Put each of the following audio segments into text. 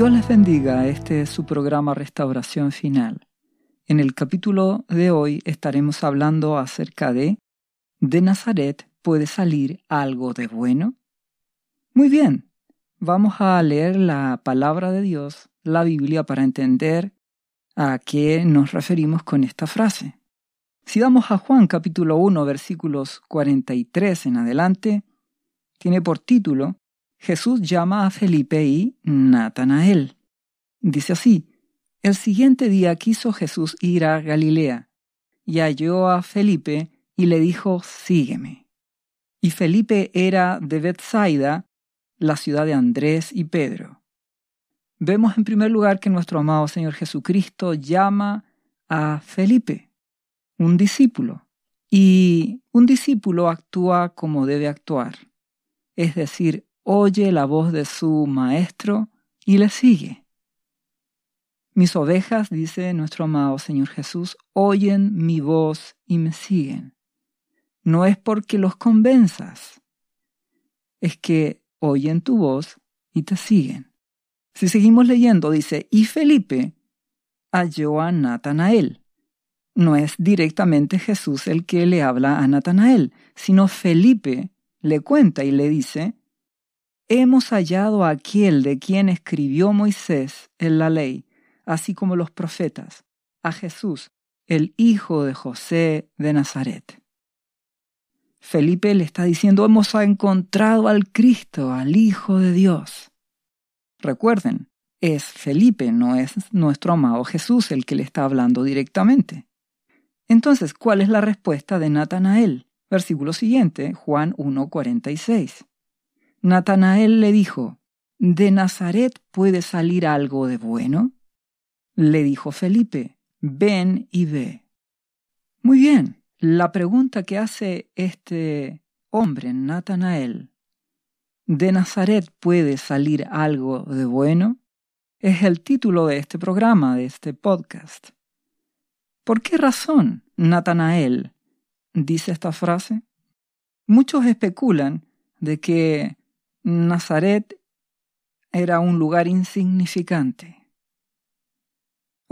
Dios les bendiga, este es su programa Restauración Final. En el capítulo de hoy estaremos hablando acerca de ¿De Nazaret puede salir algo de bueno? Muy bien, vamos a leer la palabra de Dios, la Biblia, para entender a qué nos referimos con esta frase. Si vamos a Juan capítulo 1 versículos 43 en adelante, tiene por título Jesús llama a Felipe y Natanael. Dice así, el siguiente día quiso Jesús ir a Galilea, y halló a Felipe y le dijo, sígueme. Y Felipe era de Bethsaida, la ciudad de Andrés y Pedro. Vemos en primer lugar que nuestro amado Señor Jesucristo llama a Felipe, un discípulo, y un discípulo actúa como debe actuar, es decir, oye la voz de su maestro y le sigue. Mis ovejas, dice nuestro amado Señor Jesús, oyen mi voz y me siguen. No es porque los convenzas, es que oyen tu voz y te siguen. Si seguimos leyendo, dice, y Felipe halló a Natanael. No es directamente Jesús el que le habla a Natanael, sino Felipe le cuenta y le dice, hemos hallado a aquel de quien escribió Moisés en la ley así como los profetas, a Jesús, el hijo de José de Nazaret. Felipe le está diciendo, hemos encontrado al Cristo, al Hijo de Dios. Recuerden, es Felipe, no es nuestro amado Jesús el que le está hablando directamente. Entonces, ¿cuál es la respuesta de Natanael? Versículo siguiente, Juan 1.46. Natanael le dijo, ¿de Nazaret puede salir algo de bueno? le dijo Felipe, ven y ve. Muy bien, la pregunta que hace este hombre, Natanael, ¿de Nazaret puede salir algo de bueno? Es el título de este programa, de este podcast. ¿Por qué razón Natanael dice esta frase? Muchos especulan de que Nazaret era un lugar insignificante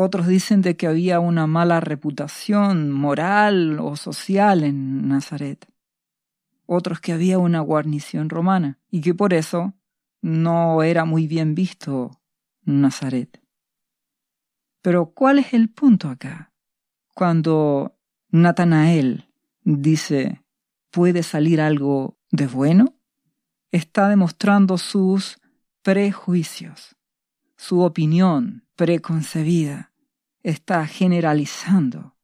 otros dicen de que había una mala reputación moral o social en Nazaret. Otros que había una guarnición romana y que por eso no era muy bien visto Nazaret. Pero ¿cuál es el punto acá? Cuando Natanael dice, ¿puede salir algo de bueno? Está demostrando sus prejuicios, su opinión preconcebida está generalizando.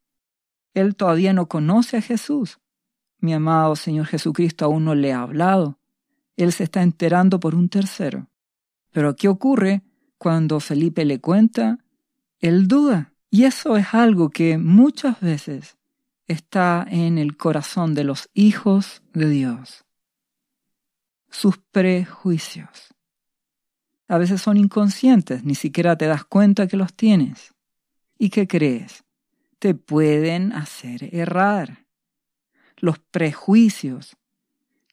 Él todavía no conoce a Jesús. Mi amado Señor Jesucristo aún no le ha hablado. Él se está enterando por un tercero. Pero ¿qué ocurre cuando Felipe le cuenta? Él duda. Y eso es algo que muchas veces está en el corazón de los hijos de Dios. Sus prejuicios. A veces son inconscientes, ni siquiera te das cuenta que los tienes. ¿Y qué crees? Te pueden hacer errar. Los prejuicios,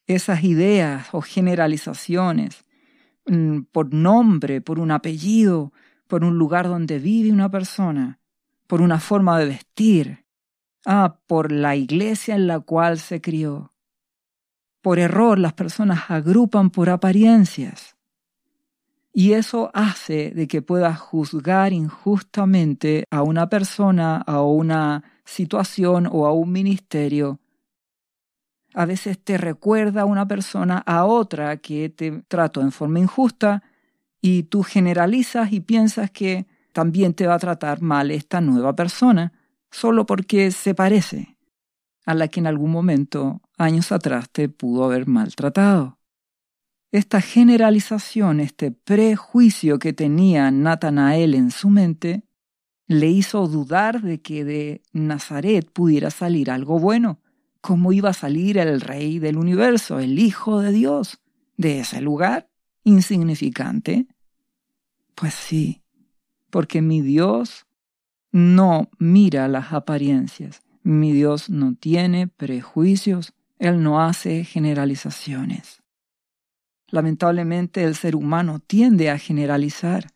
esas ideas o generalizaciones mm, por nombre, por un apellido, por un lugar donde vive una persona, por una forma de vestir, ah, por la iglesia en la cual se crió. Por error las personas agrupan por apariencias. Y eso hace de que puedas juzgar injustamente a una persona, a una situación o a un ministerio. A veces te recuerda una persona a otra que te trató en forma injusta y tú generalizas y piensas que también te va a tratar mal esta nueva persona solo porque se parece a la que en algún momento, años atrás, te pudo haber maltratado. Esta generalización, este prejuicio que tenía Natanael en su mente, le hizo dudar de que de Nazaret pudiera salir algo bueno. ¿Cómo iba a salir el rey del universo, el Hijo de Dios, de ese lugar insignificante? Pues sí, porque mi Dios no mira las apariencias, mi Dios no tiene prejuicios, Él no hace generalizaciones. Lamentablemente el ser humano tiende a generalizar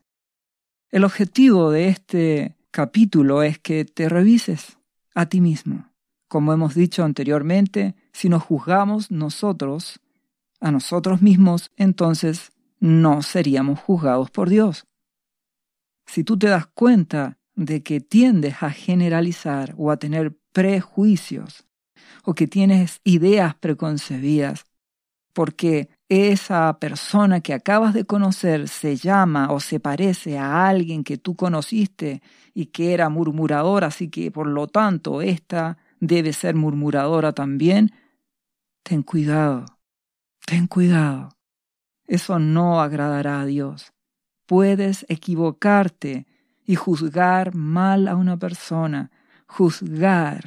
El objetivo de este capítulo es que te revises a ti mismo. Como hemos dicho anteriormente, si nos juzgamos nosotros, a nosotros mismos, entonces no seríamos juzgados por Dios. Si tú te das cuenta de que tiendes a generalizar o a tener prejuicios o que tienes ideas preconcebidas porque esa persona que acabas de conocer se llama o se parece a alguien que tú conociste y que era murmuradora, así que por lo tanto esta debe ser murmuradora también, ten cuidado, ten cuidado. Eso no agradará a Dios. Puedes equivocarte y juzgar mal a una persona, juzgar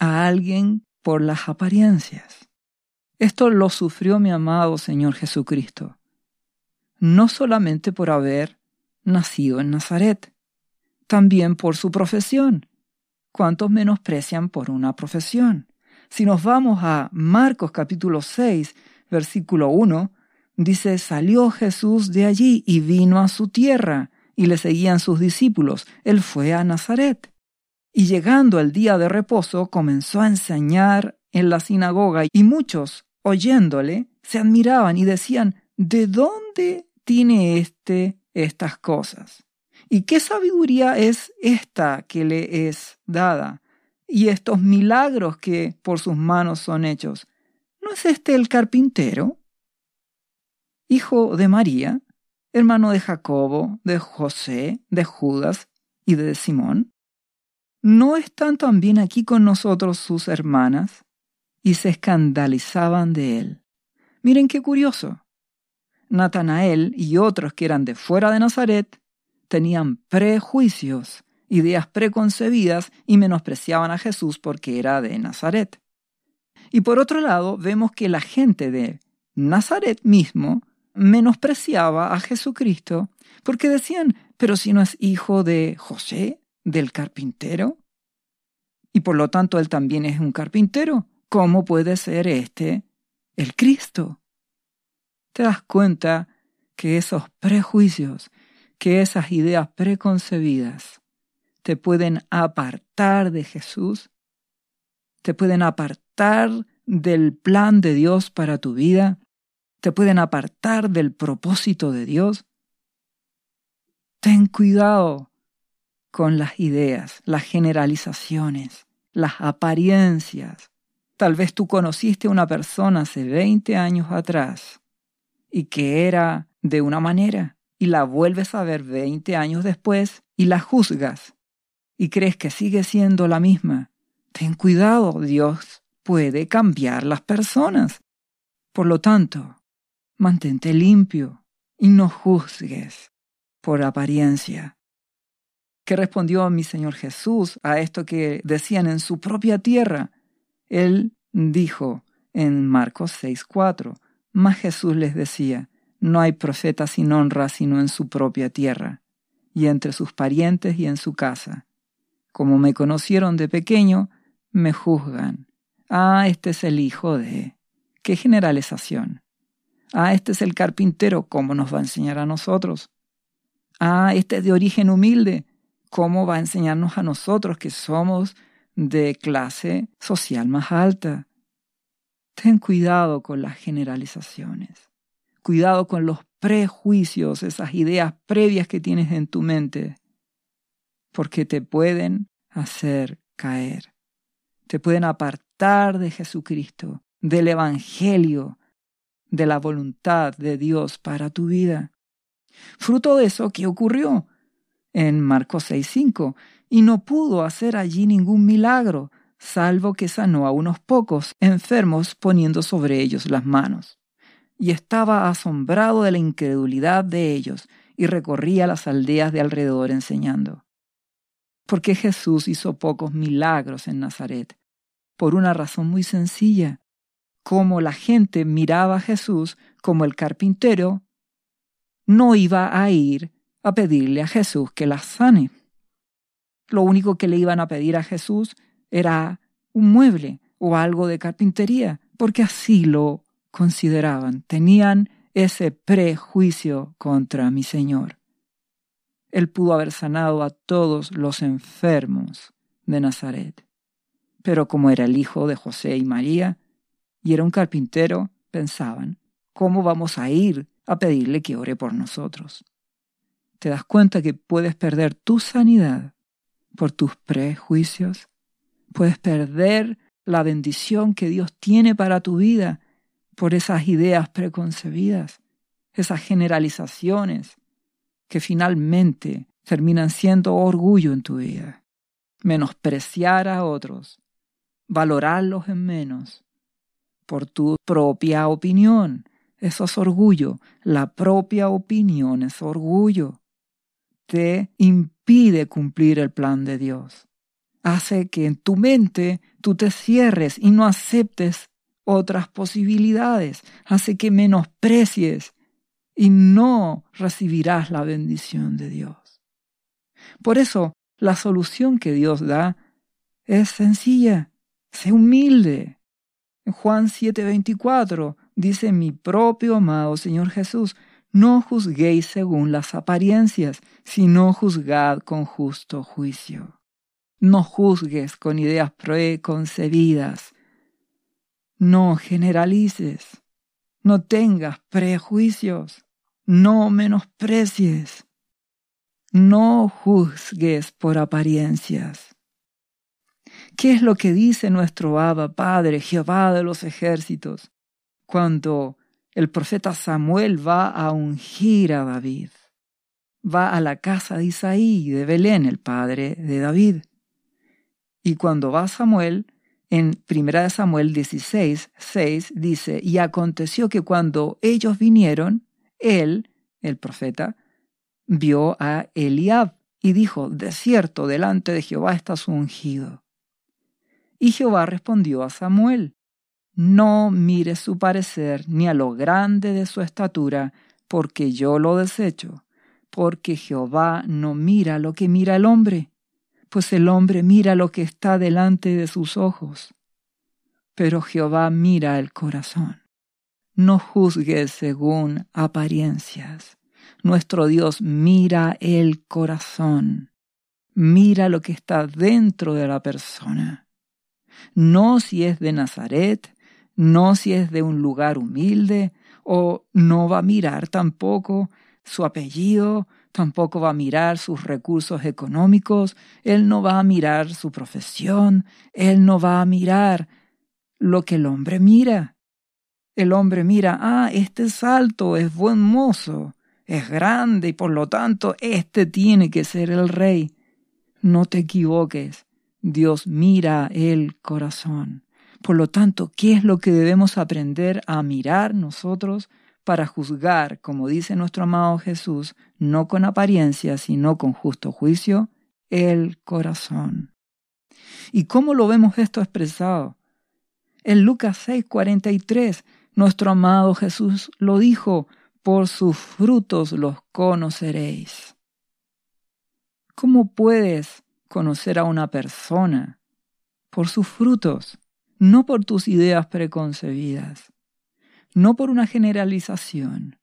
a alguien por las apariencias. Esto lo sufrió mi amado Señor Jesucristo, no solamente por haber nacido en Nazaret, también por su profesión. ¿Cuántos menosprecian por una profesión? Si nos vamos a Marcos capítulo 6, versículo 1, dice, salió Jesús de allí y vino a su tierra, y le seguían sus discípulos. Él fue a Nazaret. Y llegando el día de reposo, comenzó a enseñar en la sinagoga, y muchos, oyéndole, se admiraban y decían, ¿de dónde tiene éste estas cosas? ¿Y qué sabiduría es esta que le es dada? Y estos milagros que por sus manos son hechos. ¿No es este el carpintero? Hijo de María, hermano de Jacobo, de José, de Judas y de Simón. ¿No están también aquí con nosotros sus hermanas? Y se escandalizaban de él. Miren qué curioso. Natanael y otros que eran de fuera de Nazaret tenían prejuicios, ideas preconcebidas y menospreciaban a Jesús porque era de Nazaret. Y por otro lado, vemos que la gente de Nazaret mismo menospreciaba a Jesucristo porque decían, pero si no es hijo de José, del carpintero, y por lo tanto él también es un carpintero, ¿cómo puede ser este el Cristo? ¿Te das cuenta que esos prejuicios, que esas ideas preconcebidas te pueden apartar de Jesús? ¿Te pueden apartar del plan de Dios para tu vida? ¿Te pueden apartar del propósito de Dios? Ten cuidado con las ideas, las generalizaciones, las apariencias. Tal vez tú conociste a una persona hace 20 años atrás y que era de una manera y la vuelves a ver 20 años después y la juzgas y crees que sigue siendo la misma. Ten cuidado, Dios puede cambiar las personas. Por lo tanto, mantente limpio y no juzgues por apariencia. ¿Qué respondió mi Señor Jesús a esto que decían en su propia tierra? Él dijo en Marcos 6:4, mas Jesús les decía, no hay profeta sin honra sino en su propia tierra, y entre sus parientes y en su casa. Como me conocieron de pequeño, me juzgan. Ah, este es el hijo de... ¡Qué generalización! Ah, este es el carpintero, ¿cómo nos va a enseñar a nosotros? Ah, este es de origen humilde, ¿cómo va a enseñarnos a nosotros que somos de clase social más alta? Ten cuidado con las generalizaciones, cuidado con los prejuicios, esas ideas previas que tienes en tu mente, porque te pueden hacer caer, te pueden apartar de Jesucristo, del Evangelio, de la voluntad de Dios para tu vida. Fruto de eso, ¿qué ocurrió? En Marcos 6.5, y no pudo hacer allí ningún milagro, salvo que sanó a unos pocos enfermos poniendo sobre ellos las manos. Y estaba asombrado de la incredulidad de ellos, y recorría las aldeas de alrededor enseñando. Porque Jesús hizo pocos milagros en Nazaret? Por una razón muy sencilla. Como la gente miraba a Jesús como el carpintero, no iba a ir a pedirle a Jesús que las sane. Lo único que le iban a pedir a Jesús era un mueble o algo de carpintería, porque así lo consideraban, tenían ese prejuicio contra mi Señor. Él pudo haber sanado a todos los enfermos de Nazaret. Pero como era el hijo de José y María, y era un carpintero, pensaban, ¿cómo vamos a ir a pedirle que ore por nosotros? ¿Te das cuenta que puedes perder tu sanidad por tus prejuicios? Puedes perder la bendición que Dios tiene para tu vida por esas ideas preconcebidas, esas generalizaciones que finalmente terminan siendo orgullo en tu vida. Menospreciar a otros, valorarlos en menos, por tu propia opinión. Eso es orgullo. La propia opinión es orgullo. Te impide cumplir el plan de Dios hace que en tu mente tú te cierres y no aceptes otras posibilidades, hace que menosprecies y no recibirás la bendición de Dios. Por eso, la solución que Dios da es sencilla, sé humilde. Juan 7:24 dice mi propio amado Señor Jesús, no juzguéis según las apariencias, sino juzgad con justo juicio. No juzgues con ideas preconcebidas. No generalices. No tengas prejuicios. No menosprecies. No juzgues por apariencias. ¿Qué es lo que dice nuestro Abba Padre, Jehová de los ejércitos, cuando el profeta Samuel va a ungir a David? Va a la casa de Isaí, de Belén, el padre de David. Y cuando va Samuel, en 1 Samuel 16, 6 dice, y aconteció que cuando ellos vinieron, él, el profeta, vio a Eliab y dijo, de cierto, delante de Jehová estás ungido. Y Jehová respondió a Samuel, no mires su parecer ni a lo grande de su estatura, porque yo lo desecho, porque Jehová no mira lo que mira el hombre, pues el hombre mira lo que está delante de sus ojos, pero Jehová mira el corazón. No juzgues según apariencias. Nuestro Dios mira el corazón, mira lo que está dentro de la persona. No si es de Nazaret, no si es de un lugar humilde, o no va a mirar tampoco su apellido, tampoco va a mirar sus recursos económicos, él no va a mirar su profesión, él no va a mirar lo que el hombre mira. El hombre mira, ah, este es alto, es buen mozo, es grande y por lo tanto este tiene que ser el rey. No te equivoques, Dios mira el corazón. Por lo tanto, ¿qué es lo que debemos aprender a mirar nosotros? para juzgar, como dice nuestro amado Jesús, no con apariencia, sino con justo juicio, el corazón. ¿Y cómo lo vemos esto expresado? En Lucas 6:43, nuestro amado Jesús lo dijo, por sus frutos los conoceréis. ¿Cómo puedes conocer a una persona? Por sus frutos, no por tus ideas preconcebidas no por una generalización,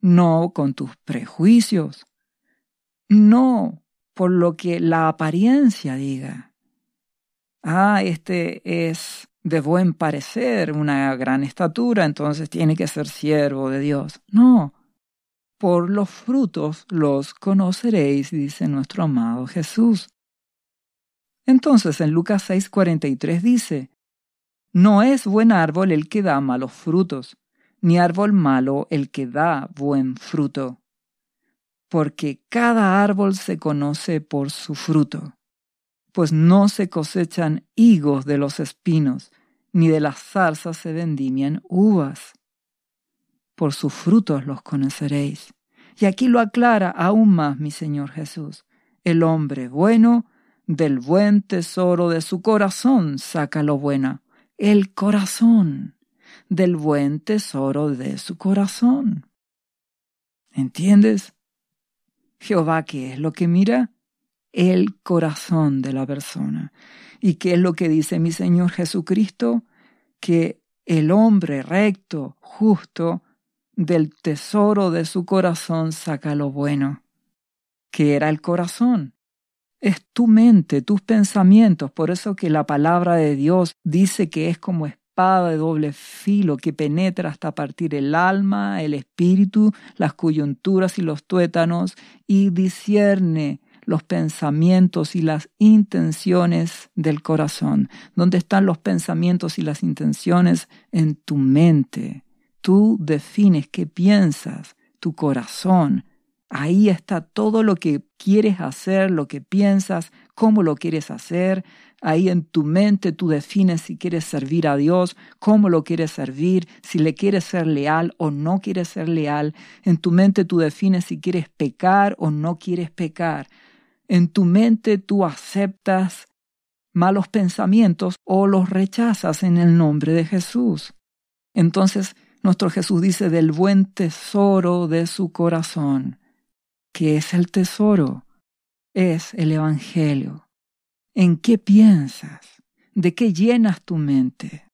no con tus prejuicios, no por lo que la apariencia diga. Ah, este es de buen parecer, una gran estatura, entonces tiene que ser siervo de Dios. No, por los frutos los conoceréis, dice nuestro amado Jesús. Entonces en Lucas 6:43 dice, No es buen árbol el que da malos frutos, ni árbol malo el que da buen fruto, porque cada árbol se conoce por su fruto, pues no se cosechan higos de los espinos, ni de las zarzas se vendimian uvas. Por sus frutos los conoceréis. Y aquí lo aclara aún más mi Señor Jesús. El hombre bueno del buen tesoro de su corazón saca lo bueno. El corazón del buen tesoro de su corazón. ¿Entiendes? Jehová, ¿qué es lo que mira? El corazón de la persona. ¿Y qué es lo que dice mi Señor Jesucristo? Que el hombre recto, justo, del tesoro de su corazón saca lo bueno. que era el corazón. Es tu mente, tus pensamientos, por eso que la palabra de Dios dice que es como espada de doble filo que penetra hasta partir el alma, el espíritu, las coyunturas y los tuétanos y discierne los pensamientos y las intenciones del corazón. ¿Dónde están los pensamientos y las intenciones? En tu mente. Tú defines qué piensas, tu corazón. Ahí está todo lo que quieres hacer, lo que piensas, cómo lo quieres hacer. Ahí en tu mente tú defines si quieres servir a Dios, cómo lo quieres servir, si le quieres ser leal o no quieres ser leal. En tu mente tú defines si quieres pecar o no quieres pecar. En tu mente tú aceptas malos pensamientos o los rechazas en el nombre de Jesús. Entonces, nuestro Jesús dice del buen tesoro de su corazón. ¿Qué es el tesoro? Es el Evangelio. ¿En qué piensas? ¿De qué llenas tu mente?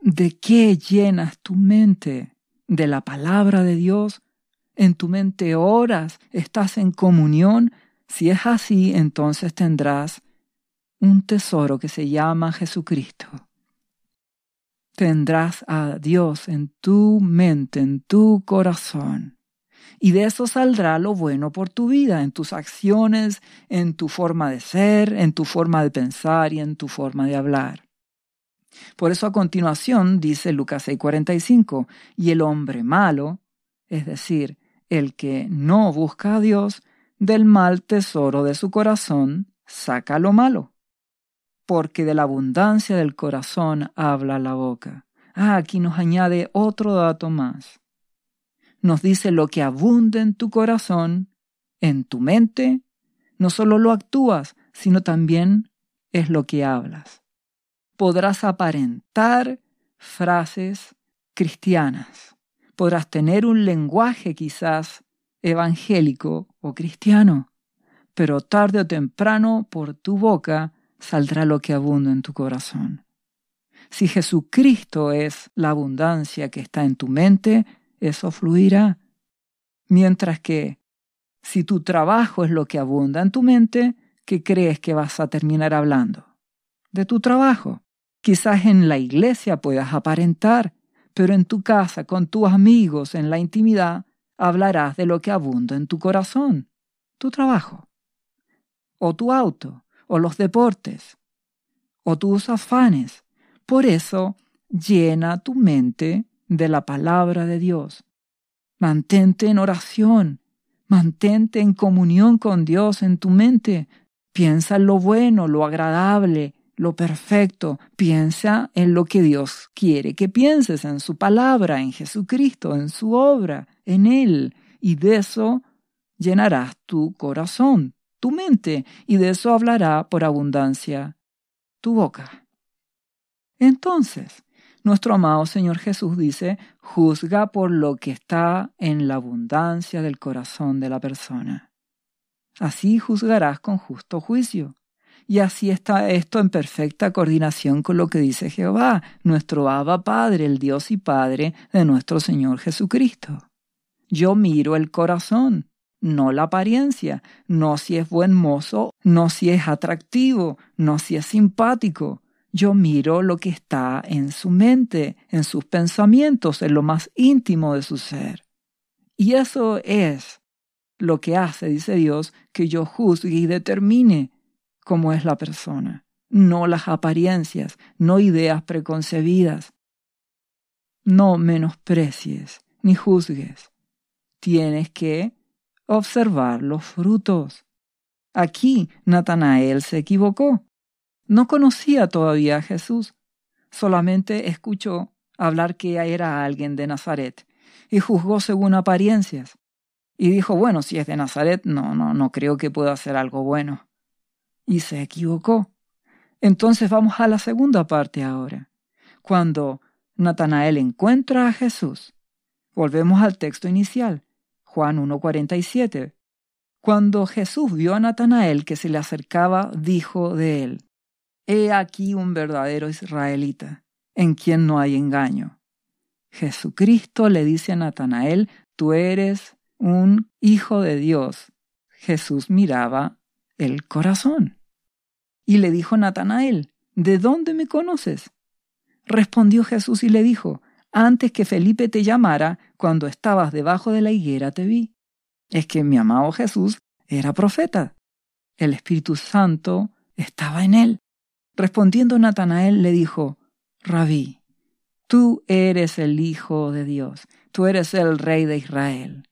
¿De qué llenas tu mente? ¿De la palabra de Dios? ¿En tu mente oras? ¿Estás en comunión? Si es así, entonces tendrás un tesoro que se llama Jesucristo. Tendrás a Dios en tu mente, en tu corazón. Y de eso saldrá lo bueno por tu vida, en tus acciones, en tu forma de ser, en tu forma de pensar y en tu forma de hablar. Por eso a continuación dice Lucas 6:45, y el hombre malo, es decir, el que no busca a Dios, del mal tesoro de su corazón saca lo malo, porque de la abundancia del corazón habla la boca. Ah, aquí nos añade otro dato más. Nos dice lo que abunda en tu corazón, en tu mente, no solo lo actúas, sino también es lo que hablas. Podrás aparentar frases cristianas, podrás tener un lenguaje quizás evangélico o cristiano, pero tarde o temprano por tu boca saldrá lo que abunda en tu corazón. Si Jesucristo es la abundancia que está en tu mente, eso fluirá. Mientras que si tu trabajo es lo que abunda en tu mente, ¿qué crees que vas a terminar hablando? De tu trabajo. Quizás en la iglesia puedas aparentar, pero en tu casa, con tus amigos, en la intimidad, hablarás de lo que abunda en tu corazón, tu trabajo, o tu auto, o los deportes, o tus afanes. Por eso, llena tu mente de la palabra de Dios. Mantente en oración, mantente en comunión con Dios en tu mente. Piensa en lo bueno, lo agradable, lo perfecto. Piensa en lo que Dios quiere que pienses, en su palabra, en Jesucristo, en su obra, en Él. Y de eso llenarás tu corazón, tu mente, y de eso hablará por abundancia tu boca. Entonces, nuestro amado Señor Jesús dice, juzga por lo que está en la abundancia del corazón de la persona. Así juzgarás con justo juicio. Y así está esto en perfecta coordinación con lo que dice Jehová, nuestro Abba Padre, el Dios y Padre de nuestro Señor Jesucristo. Yo miro el corazón, no la apariencia, no si es buen mozo, no si es atractivo, no si es simpático. Yo miro lo que está en su mente, en sus pensamientos, en lo más íntimo de su ser. Y eso es lo que hace, dice Dios, que yo juzgue y determine cómo es la persona, no las apariencias, no ideas preconcebidas. No menosprecies ni juzgues. Tienes que observar los frutos. Aquí Natanael se equivocó. No conocía todavía a Jesús, solamente escuchó hablar que era alguien de Nazaret y juzgó según apariencias. Y dijo, bueno, si es de Nazaret, no, no, no creo que pueda hacer algo bueno y se equivocó. Entonces vamos a la segunda parte ahora. Cuando Natanael encuentra a Jesús, volvemos al texto inicial, Juan 1.47. Cuando Jesús vio a Natanael que se le acercaba, dijo de él, He aquí un verdadero israelita, en quien no hay engaño. Jesucristo le dice a Natanael, Tú eres un hijo de Dios, Jesús miraba el corazón. Y le dijo Natanael, ¿de dónde me conoces? Respondió Jesús y le dijo, antes que Felipe te llamara, cuando estabas debajo de la higuera te vi. Es que mi amado Jesús era profeta. El Espíritu Santo estaba en él. Respondiendo Natanael le dijo, Rabí, tú eres el Hijo de Dios, tú eres el Rey de Israel.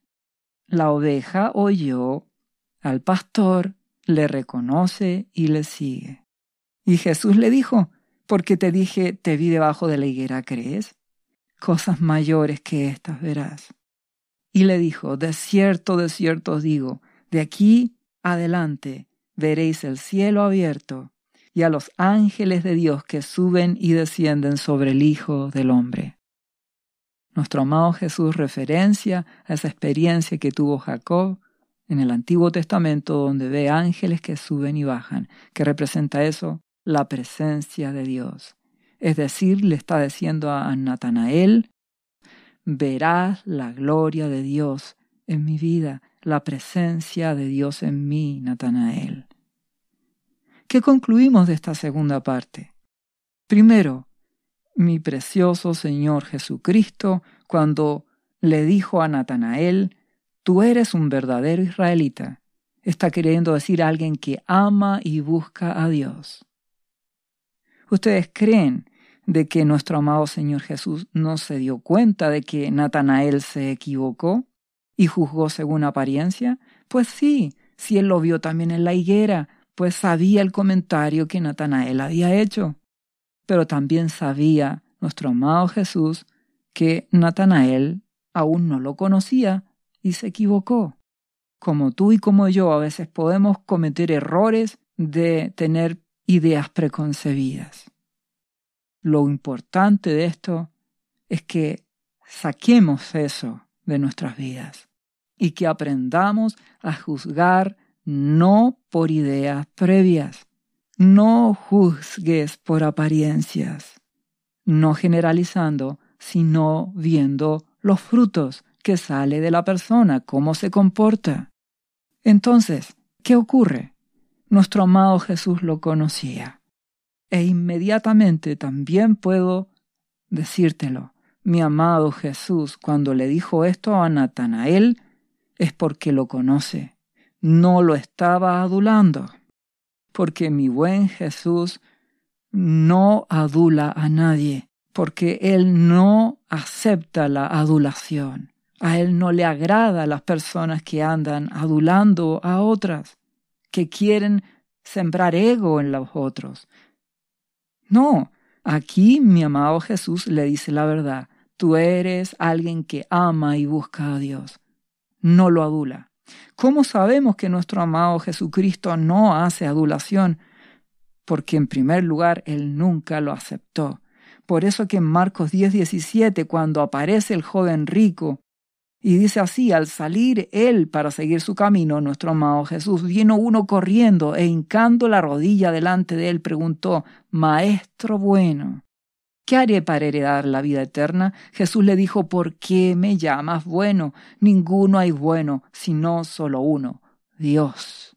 La oveja oyó al pastor, le reconoce y le sigue. Y Jesús le dijo, porque te dije, te vi debajo de la higuera, ¿crees? Cosas mayores que estas verás. Y le dijo, de cierto, de cierto os digo, de aquí adelante veréis el cielo abierto y a los ángeles de Dios que suben y descienden sobre el Hijo del Hombre. Nuestro amado Jesús referencia a esa experiencia que tuvo Jacob en el Antiguo Testamento donde ve ángeles que suben y bajan, que representa eso, la presencia de Dios. Es decir, le está diciendo a Natanael, verás la gloria de Dios en mi vida, la presencia de Dios en mí, Natanael. ¿Qué concluimos de esta segunda parte? Primero, mi precioso Señor Jesucristo, cuando le dijo a Natanael, tú eres un verdadero israelita, está queriendo decir alguien que ama y busca a Dios. ¿Ustedes creen de que nuestro amado Señor Jesús no se dio cuenta de que Natanael se equivocó y juzgó según apariencia? Pues sí, si él lo vio también en la higuera, pues sabía el comentario que Natanael había hecho. Pero también sabía nuestro amado Jesús que Natanael aún no lo conocía y se equivocó. Como tú y como yo a veces podemos cometer errores de tener ideas preconcebidas. Lo importante de esto es que saquemos eso de nuestras vidas y que aprendamos a juzgar no por ideas previas. No juzgues por apariencias, no generalizando, sino viendo los frutos que sale de la persona, cómo se comporta. Entonces, ¿qué ocurre? Nuestro amado Jesús lo conocía. E inmediatamente también puedo decírtelo. Mi amado Jesús, cuando le dijo esto a Natanael, es porque lo conoce. No lo estaba adulando. Porque mi buen Jesús no adula a nadie, porque Él no acepta la adulación. A Él no le agrada a las personas que andan adulando a otras, que quieren sembrar ego en los otros. No, aquí mi amado Jesús le dice la verdad. Tú eres alguien que ama y busca a Dios. No lo adula. ¿Cómo sabemos que nuestro amado Jesucristo no hace adulación? Porque en primer lugar Él nunca lo aceptó. Por eso que en Marcos 10, 17, cuando aparece el joven rico y dice así, al salir él para seguir su camino, nuestro amado Jesús, vino uno corriendo e hincando la rodilla delante de él, preguntó, Maestro bueno, ¿qué haré para heredar la vida eterna? Jesús le dijo, ¿por qué me llamas bueno? Ninguno hay bueno, sino solo uno, Dios.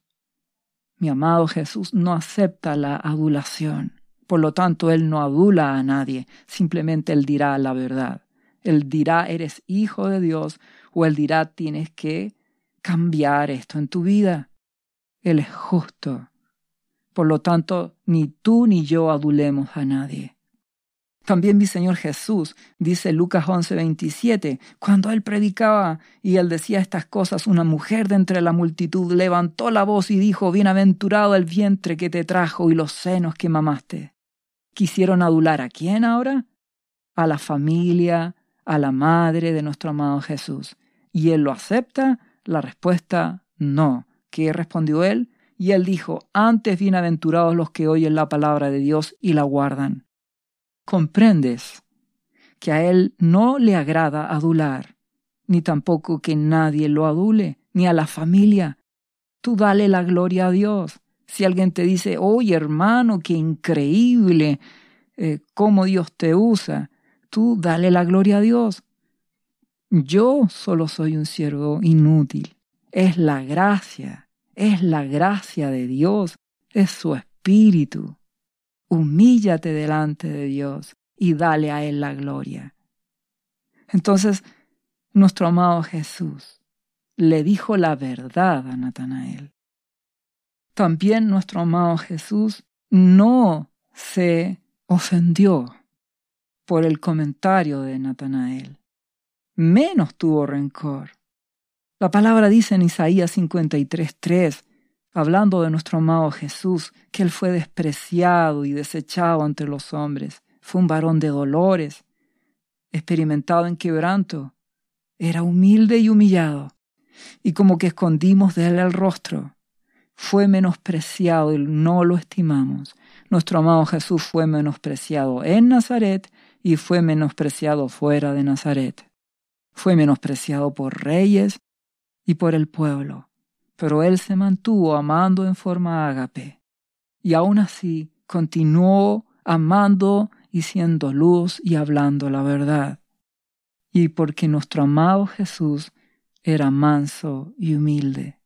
Mi amado Jesús no acepta la adulación. Por lo tanto, Él no adula a nadie, simplemente Él dirá la verdad. Él dirá, eres hijo de Dios, o Él dirá, tienes que cambiar esto en tu vida. Él es justo. Por lo tanto, ni tú ni yo adulemos a nadie. También mi Señor Jesús, dice Lucas 11:27, cuando él predicaba y él decía estas cosas, una mujer de entre la multitud levantó la voz y dijo, Bienaventurado el vientre que te trajo y los senos que mamaste. ¿Quisieron adular a quién ahora? A la familia, a la madre de nuestro amado Jesús. ¿Y él lo acepta? La respuesta, no. ¿Qué respondió él? Y él dijo, antes bienaventurados los que oyen la palabra de Dios y la guardan. ¿Comprendes que a él no le agrada adular, ni tampoco que nadie lo adule, ni a la familia? Tú dale la gloria a Dios. Si alguien te dice, oye hermano, qué increíble eh, cómo Dios te usa, tú dale la gloria a Dios. Yo solo soy un siervo inútil. Es la gracia, es la gracia de Dios, es su espíritu. Humíllate delante de Dios y dale a Él la gloria. Entonces, nuestro amado Jesús le dijo la verdad a Natanael. También nuestro amado Jesús no se ofendió por el comentario de Natanael. Menos tuvo rencor. La palabra dice en Isaías 53:3, hablando de nuestro amado Jesús, que él fue despreciado y desechado entre los hombres, fue un varón de dolores, experimentado en quebranto, era humilde y humillado, y como que escondimos de él el rostro. Fue menospreciado y no lo estimamos. Nuestro amado Jesús fue menospreciado en Nazaret y fue menospreciado fuera de Nazaret. Fue menospreciado por reyes y por el pueblo, pero él se mantuvo amando en forma ágape, y aún así continuó amando y siendo luz y hablando la verdad. Y porque nuestro amado Jesús era manso y humilde.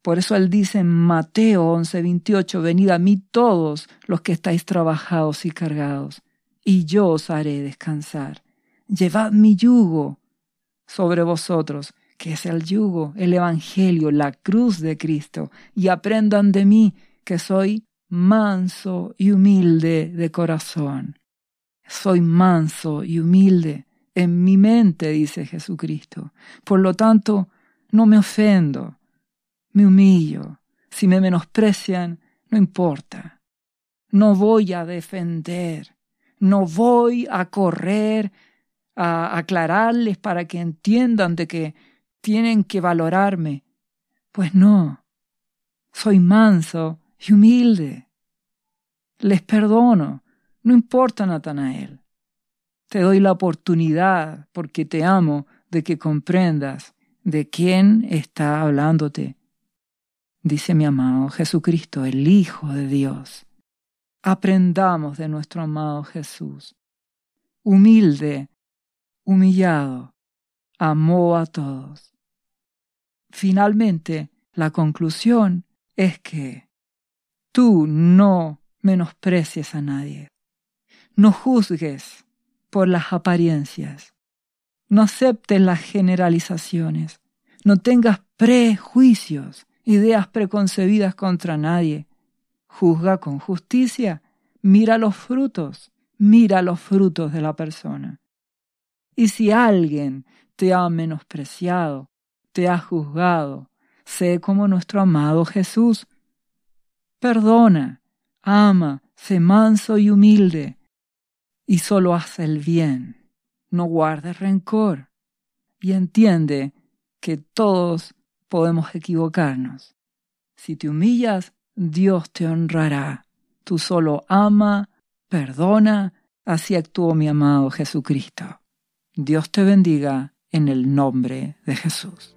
Por eso él dice en Mateo 11:28, venid a mí todos los que estáis trabajados y cargados, y yo os haré descansar. Llevad mi yugo sobre vosotros que es el yugo, el Evangelio, la cruz de Cristo, y aprendan de mí que soy manso y humilde de corazón. Soy manso y humilde en mi mente, dice Jesucristo. Por lo tanto, no me ofendo, me humillo. Si me menosprecian, no importa. No voy a defender, no voy a correr a aclararles para que entiendan de que tienen que valorarme. Pues no, soy manso y humilde. Les perdono, no importa, Natanael. Te doy la oportunidad, porque te amo, de que comprendas de quién está hablándote. Dice mi amado Jesucristo, el Hijo de Dios. Aprendamos de nuestro amado Jesús. Humilde, humillado, amó a todos. Finalmente, la conclusión es que tú no menosprecies a nadie. No juzgues por las apariencias. No aceptes las generalizaciones. No tengas prejuicios, ideas preconcebidas contra nadie. Juzga con justicia. Mira los frutos. Mira los frutos de la persona. Y si alguien te ha menospreciado, te ha juzgado. Sé como nuestro amado Jesús. Perdona, ama, sé manso y humilde, y solo haz el bien. No guardes rencor. Y entiende que todos podemos equivocarnos. Si te humillas, Dios te honrará. Tú solo ama, perdona, así actuó mi amado Jesucristo. Dios te bendiga en el nombre de Jesús.